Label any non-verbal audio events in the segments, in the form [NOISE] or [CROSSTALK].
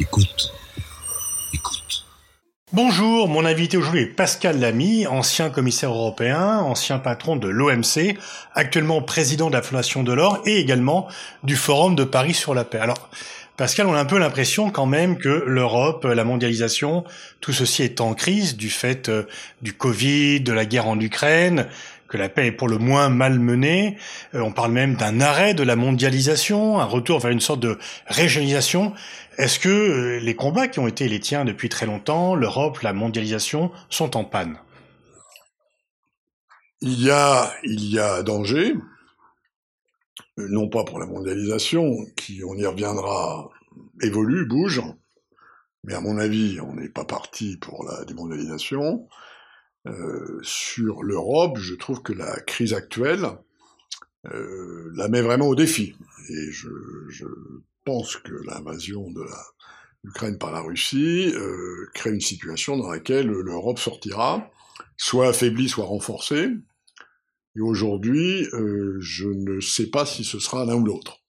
Écoute. Écoute. Bonjour, mon invité aujourd'hui est Pascal Lamy, ancien commissaire européen, ancien patron de l'OMC, actuellement président de la Fondation de l'Or et également du Forum de Paris sur la paix. Alors, Pascal, on a un peu l'impression quand même que l'Europe, la mondialisation, tout ceci est en crise du fait euh, du Covid, de la guerre en Ukraine, que la paix est pour le moins mal menée. Euh, on parle même d'un arrêt de la mondialisation, un retour vers une sorte de régionalisation. Est-ce que euh, les combats qui ont été les tiens depuis très longtemps, l'Europe, la mondialisation, sont en panne? Il y a, il y a danger, euh, non pas pour la mondialisation, qui, on y reviendra, évolue, bouge, mais à mon avis, on n'est pas parti pour la démondialisation. Euh, sur l'Europe, je trouve que la crise actuelle la met vraiment au défi. Et je pense que l'invasion de l'Ukraine par la Russie euh, crée une situation dans laquelle l'Europe sortira, soit affaiblie, soit renforcée. Et aujourd'hui, euh, je ne sais pas si ce sera l'un ou l'autre.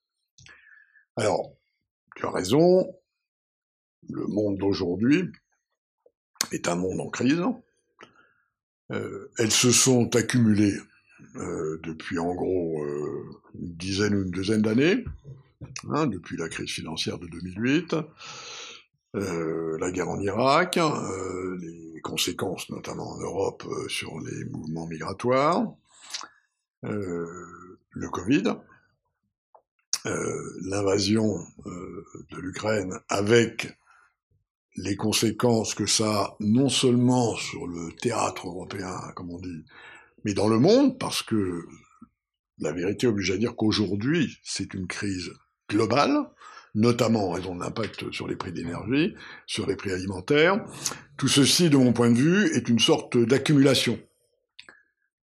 Alors, tu as raison, le monde d'aujourd'hui est un monde en crise. Euh, elles se sont accumulées depuis en gros une dizaine ou une douzaine d'années, hein, depuis la crise financière de 2008, la guerre en Irak, les conséquences notamment en Europe sur les mouvements migratoires, le Covid, l'invasion de l'Ukraine avec les conséquences que ça a non seulement sur le théâtre européen, comme on dit, mais dans le monde, parce que la vérité oblige à dire qu'aujourd'hui, c'est une crise notamment en raison de l'impact sur les prix d'énergie, sur les prix alimentaires. Tout ceci, de mon point de vue, est une sorte d'accumulation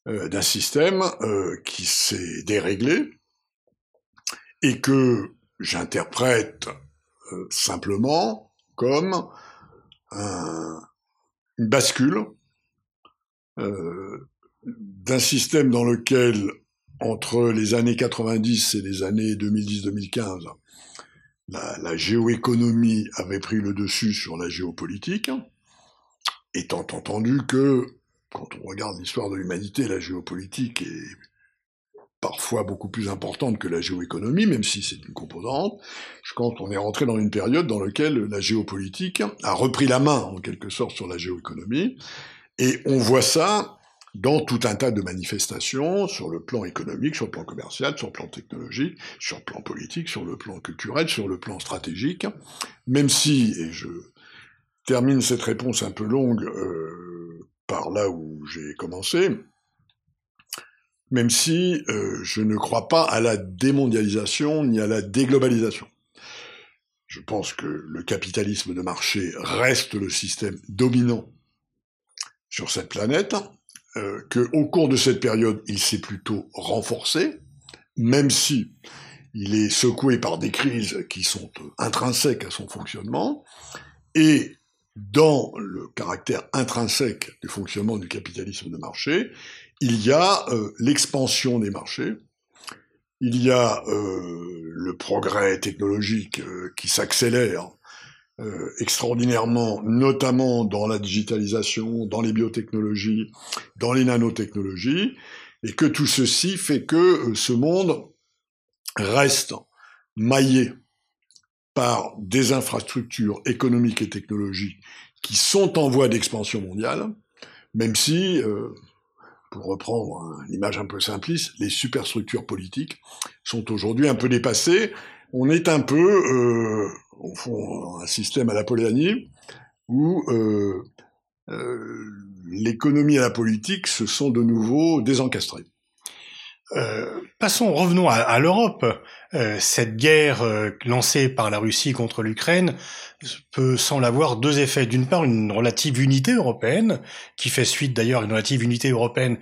euh, d'un système euh, qui s'est déréglé et que j'interprète euh, simplement comme une bascule d'un système dans lequel, entre les années 90 et les années 2010-2015, la, géoéconomie avait pris le dessus sur la géopolitique, étant entendu que, quand on regarde l'histoire de l'humanité, la géopolitique est parfois beaucoup plus importante que la géoéconomie, même si c'est une composante, quand on est rentré dans une période dans laquelle la géopolitique a repris la main, en quelque sorte, sur la géoéconomie, et on voit ça dans tout un tas de manifestations sur le plan économique, sur le plan commercial, sur le plan technologique, sur le plan politique, sur le plan culturel, sur le plan stratégique, même si, et je termine cette réponse un peu longue euh, par là où j'ai commencé, même si euh, je ne crois pas à la démondialisation ni à la déglobalisation. Je pense que le capitalisme de marché reste le système dominant sur cette planète, euh, qu'au cours de cette période, il s'est plutôt renforcé, même si il est secoué par des crises qui sont intrinsèques à son fonctionnement, et dans le caractère intrinsèque du fonctionnement du capitalisme de marché, il y a euh, l'expansion des marchés, il y a euh, le progrès technologique euh, qui s'accélère extraordinairement, notamment dans la digitalisation, dans les biotechnologies, dans les nanotechnologies, et que tout ceci fait que ce monde reste maillé par des infrastructures économiques et technologiques qui sont en voie d'expansion mondiale, même si, euh, pour reprendre une image un peu simpliste, les superstructures politiques sont aujourd'hui un peu dépassées. On est un peu, euh, au fond, un système à la Polanyi, où euh, euh, l'économie et la politique se sont de nouveau désencastrées. Euh, passons, revenons à, l'Europe. Euh, cette guerre lancée par la Russie contre l'Ukraine peut semble avoir deux effets. D'une part, une relative unité européenne, qui fait suite d'ailleurs à une relative unité européenne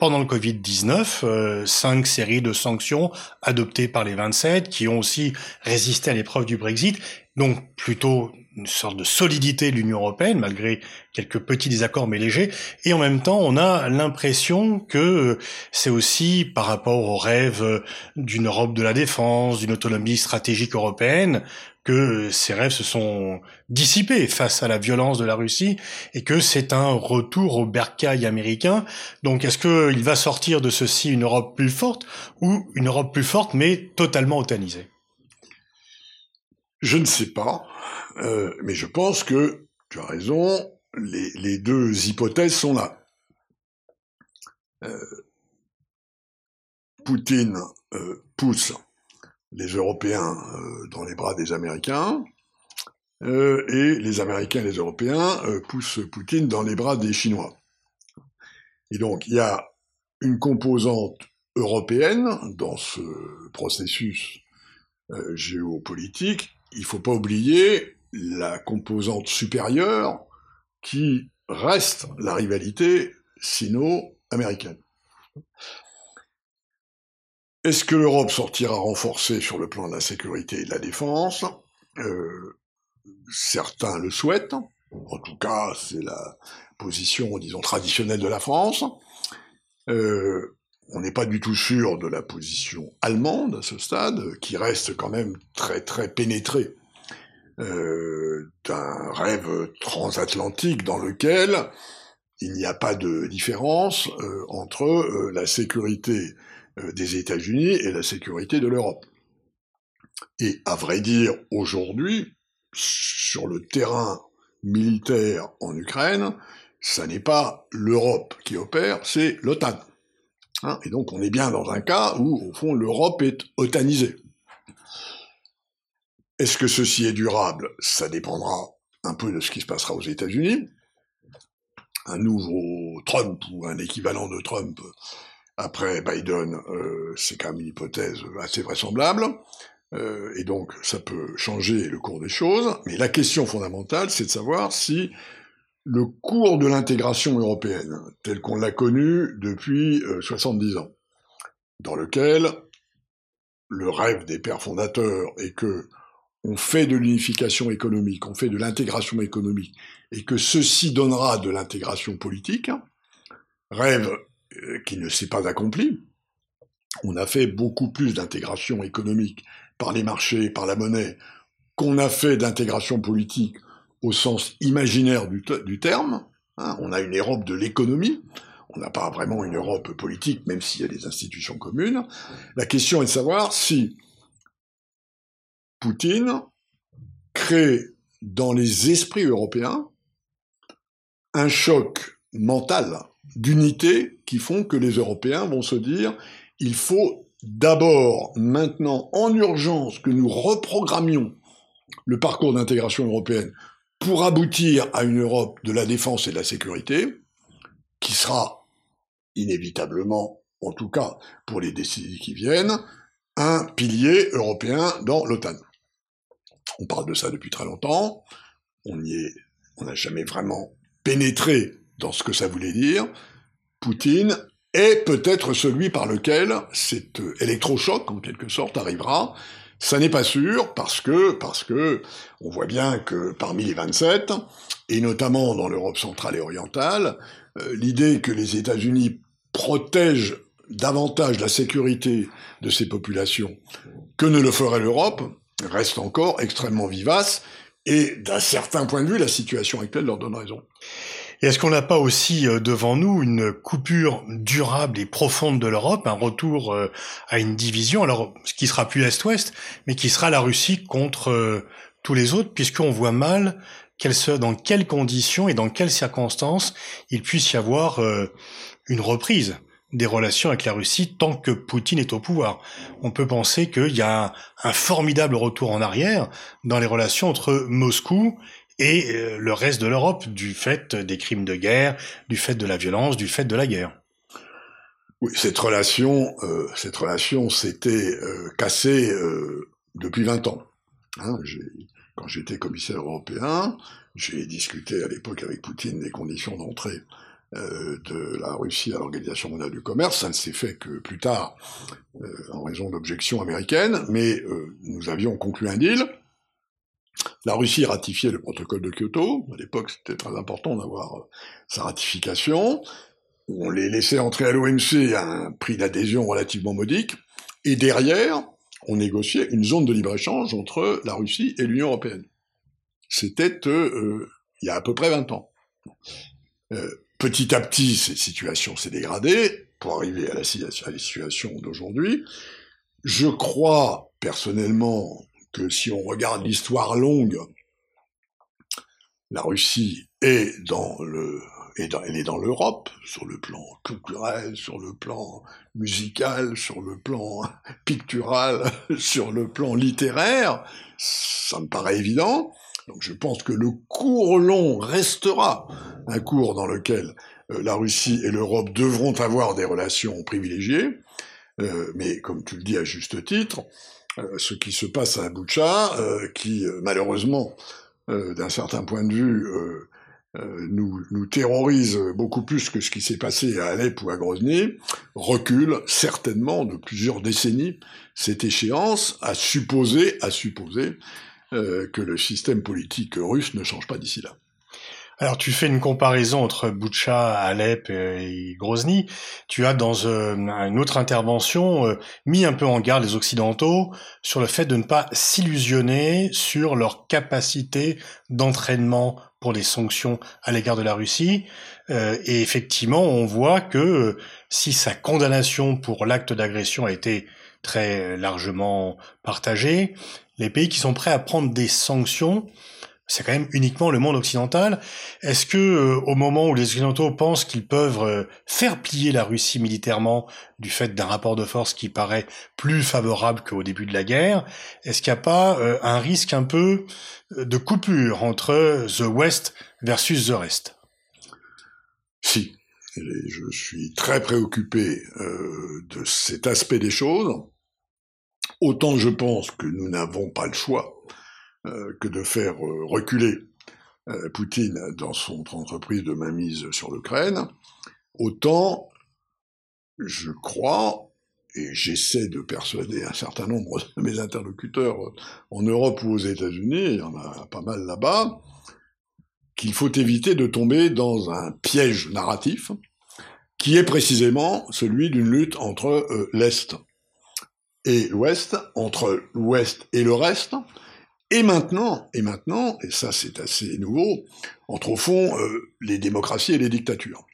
pendant le Covid-19, cinq séries de sanctions adoptées par les 27, qui ont aussi résisté à l'épreuve du Brexit, donc plutôt une sorte de solidité de l'Union européenne, malgré quelques petits désaccords mais légers. Et en même temps, on a l'impression que c'est aussi par rapport au rêve d'une Europe de la défense, d'une autonomie stratégique européenne, que ces rêves se sont dissipés face à la violence de la Russie et que c'est un retour au bercail américain. Donc est-ce qu'il va sortir de ceci une Europe plus forte ou une Europe plus forte mais totalement otanisée? Je ne sais pas, euh, mais je pense que tu as raison, les, deux hypothèses sont là. Euh, Poutine euh, pousse les Européens dans les bras des Américains, et les Américains et les Européens poussent Poutine dans les bras des Chinois. Et donc il y a une composante européenne dans ce processus géopolitique. Il ne faut pas oublier la composante supérieure qui reste la rivalité sino-américaine. Est-ce que l'Europe sortira renforcée sur le plan de la sécurité et de la défense? Euh, Certains le souhaitent. En tout cas, c'est la position, disons, traditionnelle de la France. Euh, on n'est pas du tout sûr de la position allemande à ce stade, qui reste quand même très très pénétrée euh, d'un rêve transatlantique dans lequel il n'y a pas de différence entre la sécurité euh, des États-Unis et la sécurité de l'Europe. Et à vrai dire, aujourd'hui, sur le terrain militaire en Ukraine, ça n'est pas l'Europe qui opère, c'est l'OTAN. Hein, et donc on est bien dans un cas où, au fond, l'Europe est otanisée. Est-ce que ceci est durable? Ça dépendra un peu de ce qui se passera aux États-Unis. Un nouveau Trump ou un équivalent de Trump après Biden, euh, c'est quand même une hypothèse assez vraisemblable, euh, et donc ça peut changer le cours des choses, mais la question fondamentale, c'est de savoir si le cours de l'intégration européenne, tel qu'on l'a connu depuis 70 euh, ans, dans lequel le rêve des pères fondateurs est que on fait de l'unification économique, on fait de l'intégration économique, et que ceci donnera de l'intégration politique, rêve euh, qui ne s'est pas accompli. On a fait beaucoup plus d'intégration économique par les marchés, par la monnaie, qu'on a fait d'intégration politique au sens imaginaire du, terme. Hein. on a une Europe de l'économie, on n'a pas vraiment une Europe politique, même s'il y a des institutions communes. La question est de savoir si Poutine crée dans les esprits européens un choc mental d'unité qui font que les Européens vont se dire il faut d'abord, maintenant, en urgence, que nous reprogrammions le parcours d'intégration européenne pour aboutir à une Europe de la défense et de la sécurité, qui sera inévitablement, en tout cas pour les décennies qui viennent, un pilier européen dans l'OTAN. On parle de ça depuis très longtemps, on n'a jamais vraiment pénétré dans ce que ça voulait dire, Poutine est peut-être celui par lequel cet électrochoc, en quelque sorte, arrivera. Ça n'est pas sûr parce que, parce que, on voit bien que parmi les 27, et notamment dans l'Europe centrale et orientale, euh, l'idée que les États-Unis protègent davantage la sécurité de ces populations que ne le ferait l'Europe reste encore extrêmement vivace, et d'un certain point de vue, la situation actuelle leur donne raison. Et est-ce qu'on n'a pas aussi euh, devant nous une coupure durable et profonde de l'Europe, un retour euh, à une division, alors ce qui sera plus Est-Ouest, mais qui sera la Russie contre euh, tous les autres, puisqu'on voit mal dans quelles conditions et dans quelles circonstances il puisse y avoir une reprise des relations avec la Russie tant que Poutine est au pouvoir. On peut penser qu'il y a un, formidable retour en arrière dans les relations entre Moscou et euh, le reste de l'Europe du fait des crimes de guerre, du fait de la violence, du fait de la guerre. Oui, cette relation, euh, cette relation s'était euh, cassée depuis 20 ans. Hein, quand j'étais commissaire européen, j'ai discuté à l'époque avec Poutine des conditions d'entrée de la Russie à l'Organisation mondiale du commerce. Ça ne s'est fait que plus tard, en raison d'objections américaines, mais nous avions conclu un deal La Russie ratifiait le protocole de Kyoto. À l'époque, c'était très important d'avoir euh, sa ratification. On les laissait entrer à l'OMC à un prix d'adhésion relativement modique. Et derrière, on négociait une zone de libre-échange entre la Russie et l'Union européenne. C'était euh, il y a à peu près 20 ans. Euh, petit à petit, cette situation s'est dégradée pour arriver à la, à la situation d'aujourd'hui. Je crois personnellement que si on regarde l'histoire longue, la Russie est dans le elle est dans l'Europe, sur le plan culturel, sur le plan musical, sur le plan [LAUGHS] pictural, [LAUGHS] sur le plan littéraire, ça me paraît évident. Donc je pense que le cours long restera un cours dans lequel euh, la Russie et l'Europe devront avoir des relations privilégiées. Euh, mais comme tu le dis à juste titre, ce qui se passe à Boucha, qui malheureusement, d'un certain point de vue, euh, nous, nous terrorise beaucoup plus que ce qui s'est passé à Alep ou à Grozny, recule certainement de plusieurs décennies cette échéance, à supposer, à supposer euh, que le système politique russe ne change pas d'ici là. Alors tu fais une comparaison entre Boutcha, Alep et Grozny. Tu as dans euh, une autre intervention euh, mis un peu en garde les Occidentaux sur le fait de ne pas s'illusionner sur leur capacité d'entraînement pour les sanctions à l'égard de la Russie. Euh, et effectivement, on voit que si sa condamnation pour l'acte d'agression a été très largement partagée, les pays qui sont prêts à prendre des sanctions c'est quand même uniquement le monde occidental. Est-ce que euh, au moment où les occidentaux pensent qu'ils peuvent euh, faire plier la Russie militairement du fait d'un rapport de force qui paraît plus favorable qu'au début de la guerre, est-ce qu'il n'y a pas euh, un risque un peu de coupure entre the West versus the Rest? Si. je suis très préoccupé de cet aspect des choses. Autant je pense que nous n'avons pas le choix euh, que de faire euh, reculer euh, Poutine dans son entreprise de mainmise sur l'Ukraine, autant je crois, et j'essaie de persuader un certain nombre de mes interlocuteurs en Europe ou aux États-Unis, il y en a pas mal là-bas, qu'il faut éviter de tomber dans un piège narratif qui est précisément celui d'une lutte entre l'Est et l'Ouest, entre l'Ouest et le reste, et maintenant, et maintenant, et ça c'est assez nouveau, entre au fond euh, les démocraties et les dictatures.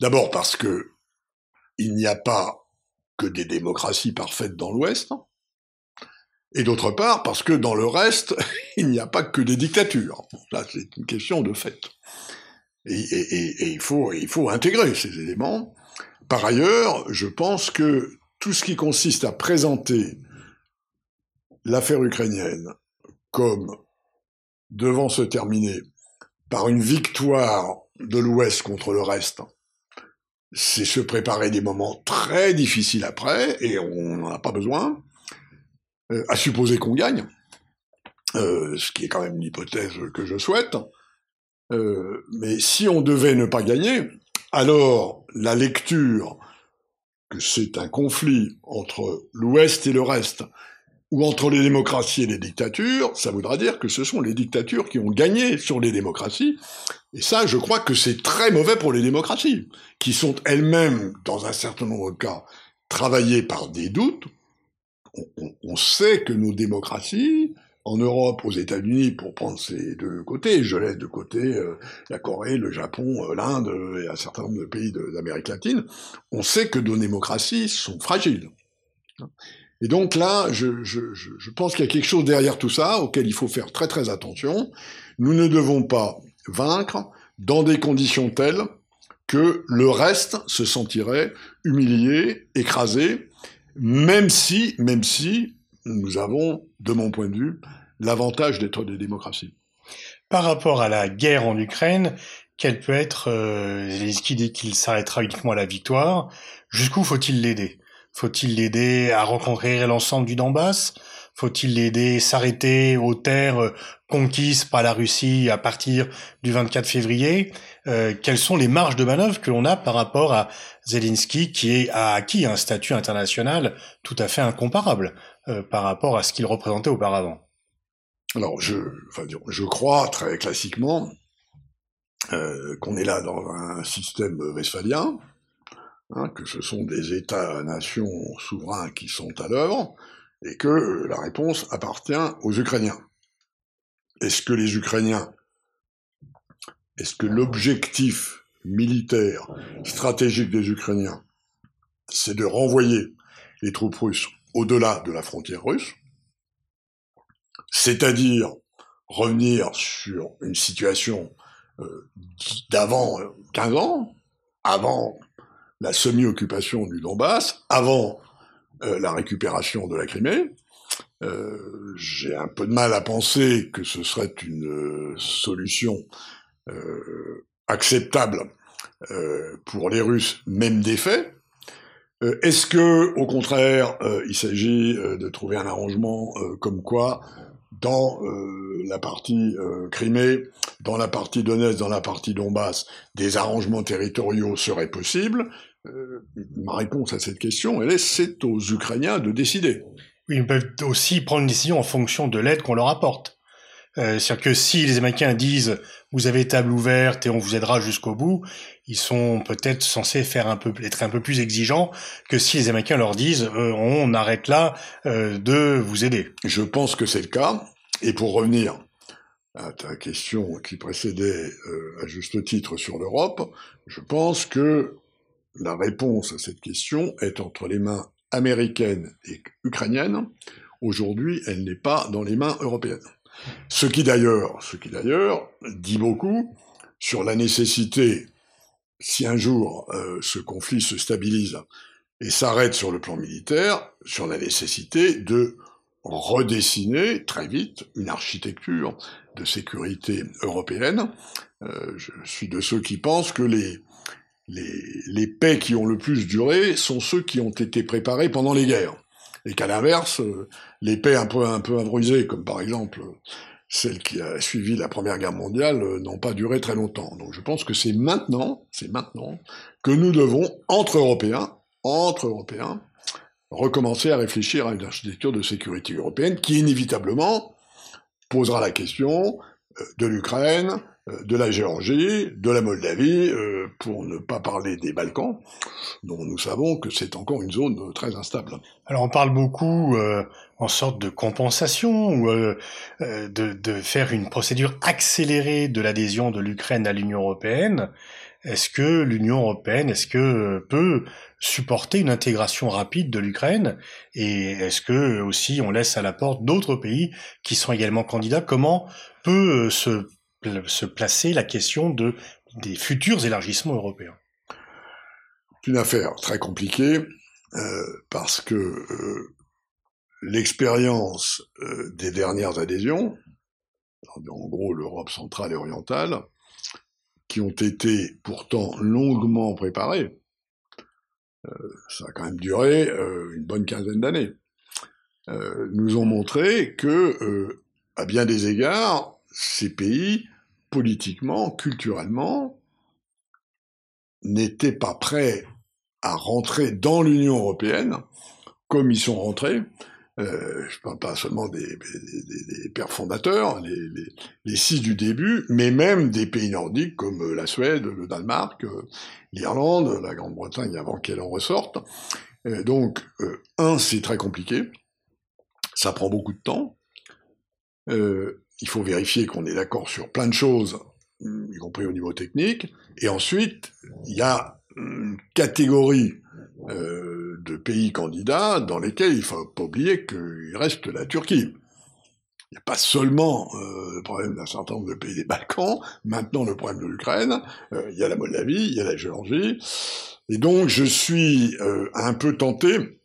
D'abord parce que il n'y a pas que des démocraties parfaites dans l'Ouest, et d'autre part parce que dans le reste, [LAUGHS] il n'y a pas que des dictatures. Là, c'est une question de fait. Et, et, il, faut, il faut intégrer ces éléments. Par ailleurs, je pense que tout ce qui consiste à présenter l'affaire ukrainienne comme devant se terminer par une victoire de l'Ouest contre le reste, c'est se préparer des moments très difficiles après, et on n'en a pas besoin, euh, à supposer qu'on gagne, euh, ce qui est quand même une hypothèse que je souhaite. Euh, mais si on devait ne pas gagner, alors la lecture que c'est un conflit entre l'Ouest et le reste, ou entre les démocraties et les dictatures, ça voudra dire que ce sont les dictatures qui ont gagné sur les démocraties. Et ça, je crois que c'est très mauvais pour les démocraties, qui sont elles-mêmes, dans un certain nombre de cas, travaillées par des doutes. On, sait que nos démocraties, en Europe, aux États-Unis, pour prendre ces deux côtés, je laisse de côté euh, la Corée, le Japon, euh, l'Inde et un certain nombre de pays d'Amérique latine, on sait que nos démocraties sont fragiles. Et donc là, je, pense qu'il y a quelque chose derrière tout ça auquel il faut faire très très attention. Nous ne devons pas vaincre dans des conditions telles que le reste se sentirait humilié, écrasé, même si, même si nous avons, de mon point de vue, l'avantage d'être des démocraties. Par rapport à la guerre en Ukraine, quel peut être euh, dit qu'il s'arrêtera uniquement à la victoire? Jusqu'où faut-il l'aider? Faut-il l'aider à reconquérir l'ensemble du Donbass? Faut-il l'aider à s'arrêter aux terres euh, conquises par la Russie à partir du 24 février? Euh, Quelles sont les marges de manœuvre que l'on a par rapport à Zelensky qui a acquis un statut international tout à fait incomparable euh, par rapport à ce qu'il représentait auparavant? Alors, je, crois très classiquement qu'on est là dans un système westphalien, hein, que ce sont des États-nations souverains qui sont à l'œuvre, et que la réponse appartient aux Ukrainiens. Est-ce que les Ukrainiens, est-ce que l'objectif militaire, stratégique des Ukrainiens, c'est de renvoyer les troupes russes au-delà de la frontière russe, c'est-à-dire revenir sur une situation euh, d'avant 15 euh, ans, avant la semi-occupation du Donbass, avant euh, la récupération de la Crimée. J'ai un peu de mal à penser que ce serait une solution acceptable pour les Russes, même des faits. Est-ce que, au contraire, il s'agit de trouver un arrangement comme quoi dans euh, la partie euh, Crimée, dans la partie Donetsk, dans la partie Donbass, des arrangements territoriaux seraient possibles euh, Ma réponse à cette question, elle est c'est aux Ukrainiens de décider. Oui, ils peuvent aussi prendre une décision en fonction de l'aide qu'on leur apporte. C'est-à-dire que si les Américains disent vous avez table ouverte et on vous aidera jusqu'au bout, ils sont peut-être censés faire un peu être un peu plus exigeants que si les Américains leur disent on arrête là de vous aider. Je pense que c'est le cas. Et pour revenir à ta question qui précédait euh, à juste titre sur l'Europe, je pense que la réponse à cette question est entre les mains américaines et ukrainiennes. Aujourd'hui, elle n'est pas dans les mains européennes. Ce qui d'ailleurs, ce qui d'ailleurs dit beaucoup sur la nécessité, si un jour euh, ce conflit se stabilise et s'arrête sur le plan militaire, sur la nécessité de redessiner très vite une architecture de sécurité européenne. Euh, je suis de ceux qui pensent que les, les, les, paix qui ont le plus duré sont ceux qui ont été préparés pendant les guerres. Et qu'à l'inverse, euh, les paix un peu, un peu comme par exemple celle qui a suivi la Première Guerre mondiale, euh, n'ont pas duré très longtemps. Donc je pense que c'est maintenant, c'est maintenant, que nous devons, entre Européens, entre Européens, recommencer à réfléchir à une architecture de sécurité européenne qui inévitablement posera la question euh, de l'Ukraine, euh, de la Géorgie, de la Moldavie, euh, pour ne pas parler des Balkans, dont nous savons que c'est encore une zone très instable. Alors on parle beaucoup en sorte de compensation ou de, de, faire une procédure accélérée de l'adhésion de l'Ukraine à l'Union européenne. Est-ce que l'Union européenne, que peut supporter une intégration rapide de l'Ukraine? Et est-ce que aussi on laisse à la porte d'autres pays qui sont également candidats? Comment peut euh, se, placer la question de, des futurs élargissements européens? C'est une affaire très compliquée euh, parce que euh, l'expérience des dernières adhésions, en gros l'Europe centrale et orientale, qui ont été pourtant longuement préparées, euh, ça a quand même duré euh, une bonne quinzaine d'années, euh, nous ont montré que, à bien des égards, ces pays, politiquement, culturellement, n'étaient pas prêts à rentrer dans l'Union européenne comme ils sont rentrés, euh, je parle pas seulement des, pères fondateurs, les, six du début, mais même des pays nordiques comme euh, la Suède, le Danemark, euh, l'Irlande, la Grande-Bretagne avant qu'elle en ressorte. Donc, un, c'est très compliqué, ça prend beaucoup de temps. il faut vérifier qu'on est d'accord sur plein de choses, y compris au niveau technique. Et ensuite, il y a une catégorie de pays candidats dans lesquels il faut pas oublier qu'il reste la Turquie. Il n'y a pas seulement euh, le problème d'un certain nombre de pays des Balkans, maintenant le problème de l'Ukraine, euh, il y a la Moldavie, il y a la Géorgie, et donc je suis un peu tenté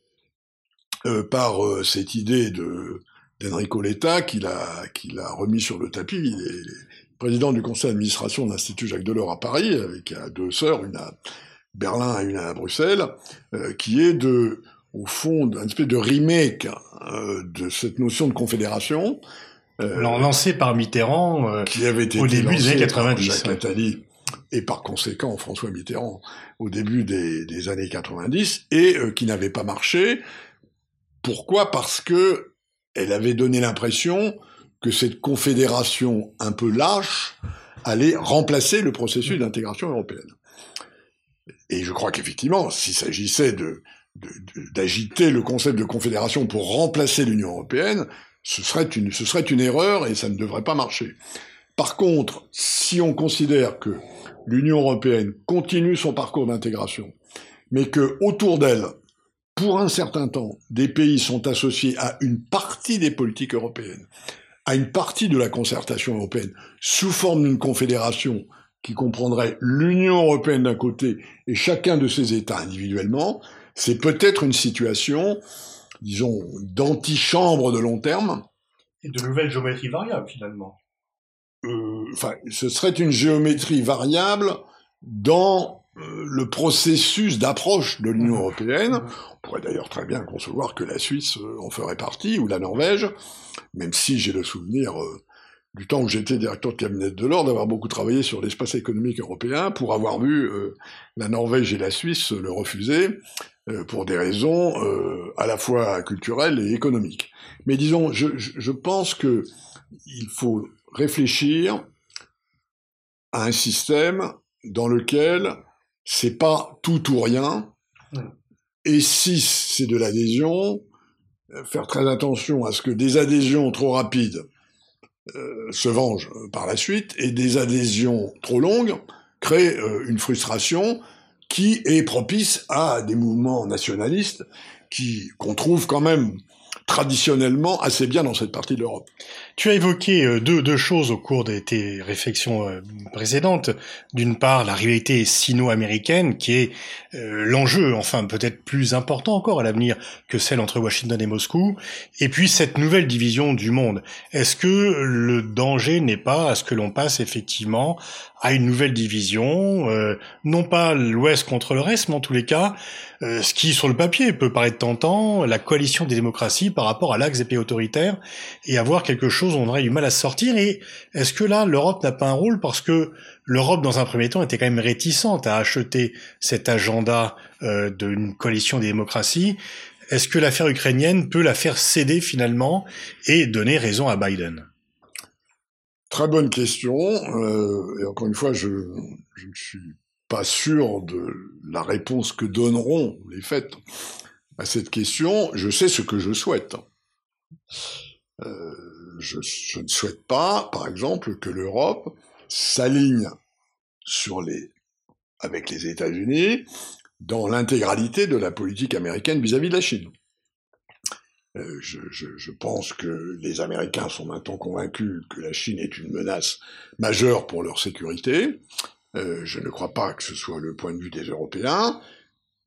par cette idée de d'Enrico Letta qu'il a, qu'il a remis sur le tapis. Il est président du conseil d'administration de l'Institut Jacques Delors à Paris, avec deux sœurs, une à Berlin et une à Bruxelles, euh, qui est de, au fond, un espèce de remake euh, de cette notion de confédération. Euh, lancé par Mitterrand qui avait été au début des années 90. Jacques et par conséquent François Mitterrand au début des, des années 90 et qui n'avait pas marché. Pourquoi? Parce que elle avait donné l'impression que cette confédération un peu lâche allait remplacer le processus d'intégration européenne. Et je crois qu'effectivement, s'il s'agissait d'agiter le concept de confédération pour remplacer l'Union européenne, ce serait, une, ce serait une erreur et ça ne devrait pas marcher. Par contre, si on considère que l'Union européenne continue son parcours d'intégration, mais que autour d'elle, pour un certain temps, des pays sont associés à une partie des politiques européennes, à une partie de la concertation européenne, sous forme d'une confédération qui comprendrait l'Union européenne d'un côté et chacun de ses États individuellement, c'est peut-être une situation, disons, d'antichambre de long terme. Et de nouvelles géométries variables, finalement. Euh, enfin, ce serait une géométrie variable dans euh, le processus d'approche de l'Union mmh. européenne. Mmh. On pourrait d'ailleurs très bien concevoir que la Suisse euh, en ferait partie, ou la Norvège, même si j'ai le souvenir du temps où j'étais directeur de cabinet de l'ordre, d'avoir beaucoup travaillé sur l'espace économique européen, pour avoir vu la Norvège et la Suisse le refuser, euh, pour des raisons euh, à la fois culturelles et économiques. Mais disons, je, je pense que il faut réfléchir à un système dans lequel c'est pas tout ou rien. Et si c'est de l'adhésion, euh, faire très attention à ce que des adhésions trop rapides se vengent par la suite et des adhésions trop longues créent une frustration qui est propice à des mouvements nationalistes qui qu'on trouve quand même traditionnellement assez bien dans cette partie de l'Europe. Tu as évoqué euh, deux, deux choses au cours de tes réflexions euh, précédentes. D'une part, la rivalité sino-américaine, qui est euh, l'enjeu, enfin peut-être plus important encore à l'avenir que celle entre Washington et Moscou. Et puis cette nouvelle division du monde. Est-ce que le danger n'est pas à ce que l'on passe effectivement à une nouvelle division, non pas l'Ouest contre le reste, mais en tous les cas, ce qui sur le papier peut paraître tentant, la coalition des démocraties par rapport à l'axe des pays autoritaires, et avoir quelque chose, on aurait du mal à sortir. Et est-ce que là, l'Europe n'a pas un rôle? Parce que l'Europe, dans un premier temps, était quand même réticente à acheter cet agenda euh, d'une coalition des démocraties. Est-ce que l'affaire ukrainienne peut la faire céder finalement et donner raison à Biden? Très bonne question. Euh, et encore une fois, je, je ne suis pas sûr de la réponse que donneront les faits à cette question. Je sais ce que je souhaite. Euh, je, ne souhaite pas, par exemple, que l'Europe s'aligne avec les États-Unis dans l'intégralité de la politique américaine vis-à-vis de la Chine. Euh, je, je, pense que les Américains sont maintenant convaincus que la Chine est une menace majeure pour leur sécurité. Euh, je ne crois pas que ce soit le point de vue des Européens.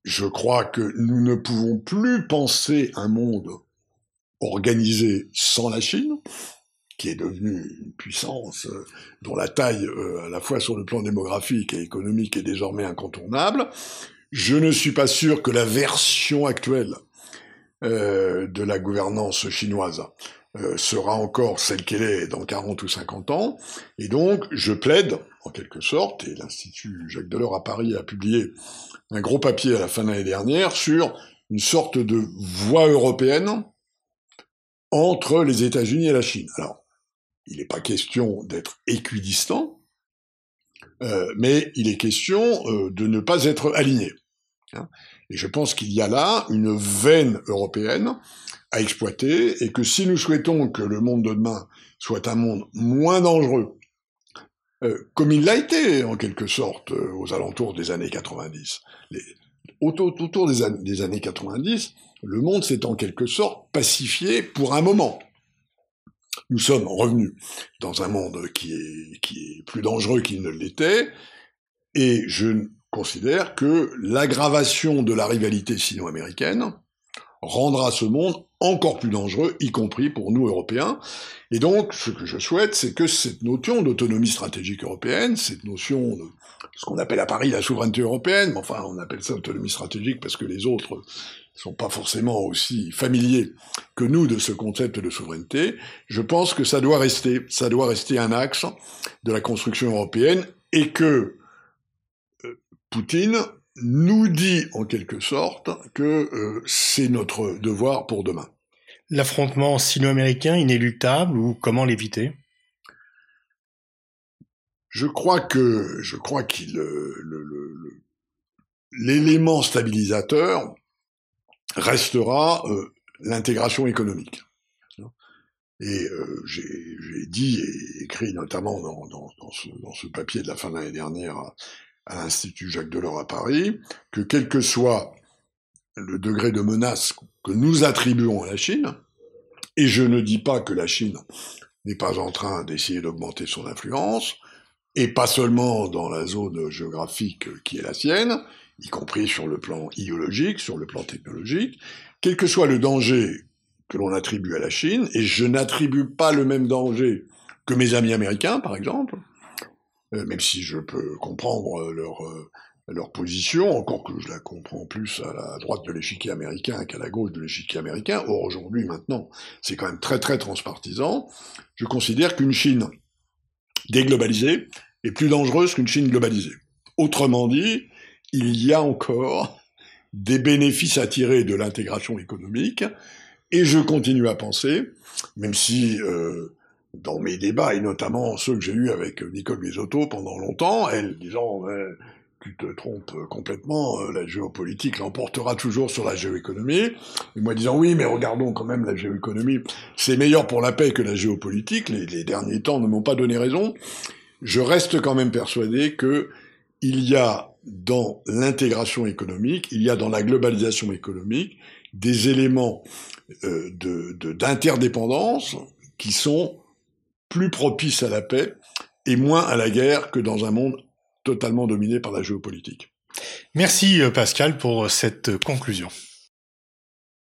Je crois que nous ne pouvons plus penser un monde organisé sans la Chine, qui est devenue une puissance euh, dont la taille, euh, à la fois sur le plan démographique et économique, est désormais incontournable. Je ne suis pas sûr que la version actuelle euh, de la gouvernance chinoise sera encore celle qu'elle est dans 40 ou 50 ans. Et donc, je plaide, en quelque sorte, et l'Institut Jacques Delors à Paris a publié un gros papier à la fin de l'année dernière sur une sorte de voie européenne entre les États-Unis et la Chine. Alors, il n'est pas question d'être équidistant, euh, mais il est question euh, de ne pas être aligné. Hein. Et je pense qu'il y a là une veine européenne à exploiter, et que si nous souhaitons que le monde de demain soit un monde moins dangereux, euh, comme il l'a été en quelque sorte aux alentours des années 90, les, autour, des années 90, le monde s'est en quelque sorte pacifié pour un moment. Nous sommes revenus dans un monde qui est, qui est plus dangereux qu'il ne l'était, et je considère que l'aggravation de la rivalité sino-américaine rendra ce monde encore plus dangereux, y compris pour nous Européens. Et donc, ce que je souhaite, c'est que cette notion d'autonomie stratégique européenne, cette notion de ce qu'on appelle à Paris la souveraineté européenne, mais enfin, on appelle ça autonomie stratégique parce que les autres sont pas forcément aussi familiers que nous de ce concept de souveraineté, je pense que ça doit rester, ça doit rester un axe de la construction européenne et que euh, Poutine nous dit en quelque sorte que euh, c'est notre devoir pour demain. l'affrontement sino-américain inéluctable ou comment l'éviter? Je crois que je crois qu'il l'élément stabilisateur restera euh, l'intégration économique. Et euh, j'ai dit et écrit notamment dans, dans, dans, ce, dans, ce, papier de la fin de l'année dernière à, l'Institut Jacques Delors à Paris, que quel que soit le degré de menace que nous attribuons à la Chine, et je ne dis pas que la Chine n'est pas en train d'essayer d'augmenter son influence, et pas seulement dans la zone géographique qui est la sienne, y compris sur le plan idéologique, sur le plan technologique, quel que soit le danger que l'on attribue à la Chine, et je n'attribue pas le même danger que mes amis américains, par exemple, même si je peux comprendre leur, euh, leur position, encore que je la comprends plus à la droite de l'échiquier américain qu'à la gauche de l'échiquier américain. Or, aujourd'hui, maintenant, c'est quand même très très transpartisan. Je considère qu'une Chine déglobalisée est plus dangereuse qu'une Chine globalisée. Autrement dit, il y a encore des bénéfices à tirer de l'intégration économique, et je continue à penser, même si euh, dans mes débats, et notamment ceux que j'ai eus avec Nicole Bisotto pendant longtemps, elle disant tu te trompes complètement, euh, la géopolitique l'emportera toujours sur la géoéconomie. Et moi disant oui, mais regardons quand même la géoéconomie, c'est meilleur pour la paix que la géopolitique, les, les derniers temps ne m'ont pas donné raison. Je reste quand même persuadé que il y a dans l'intégration économique, il y a dans la globalisation économique des éléments euh, d'interdépendance qui sont plus propices à la paix et moins à la guerre que dans un monde totalement dominé par la géopolitique. Merci euh, Pascal pour cette conclusion.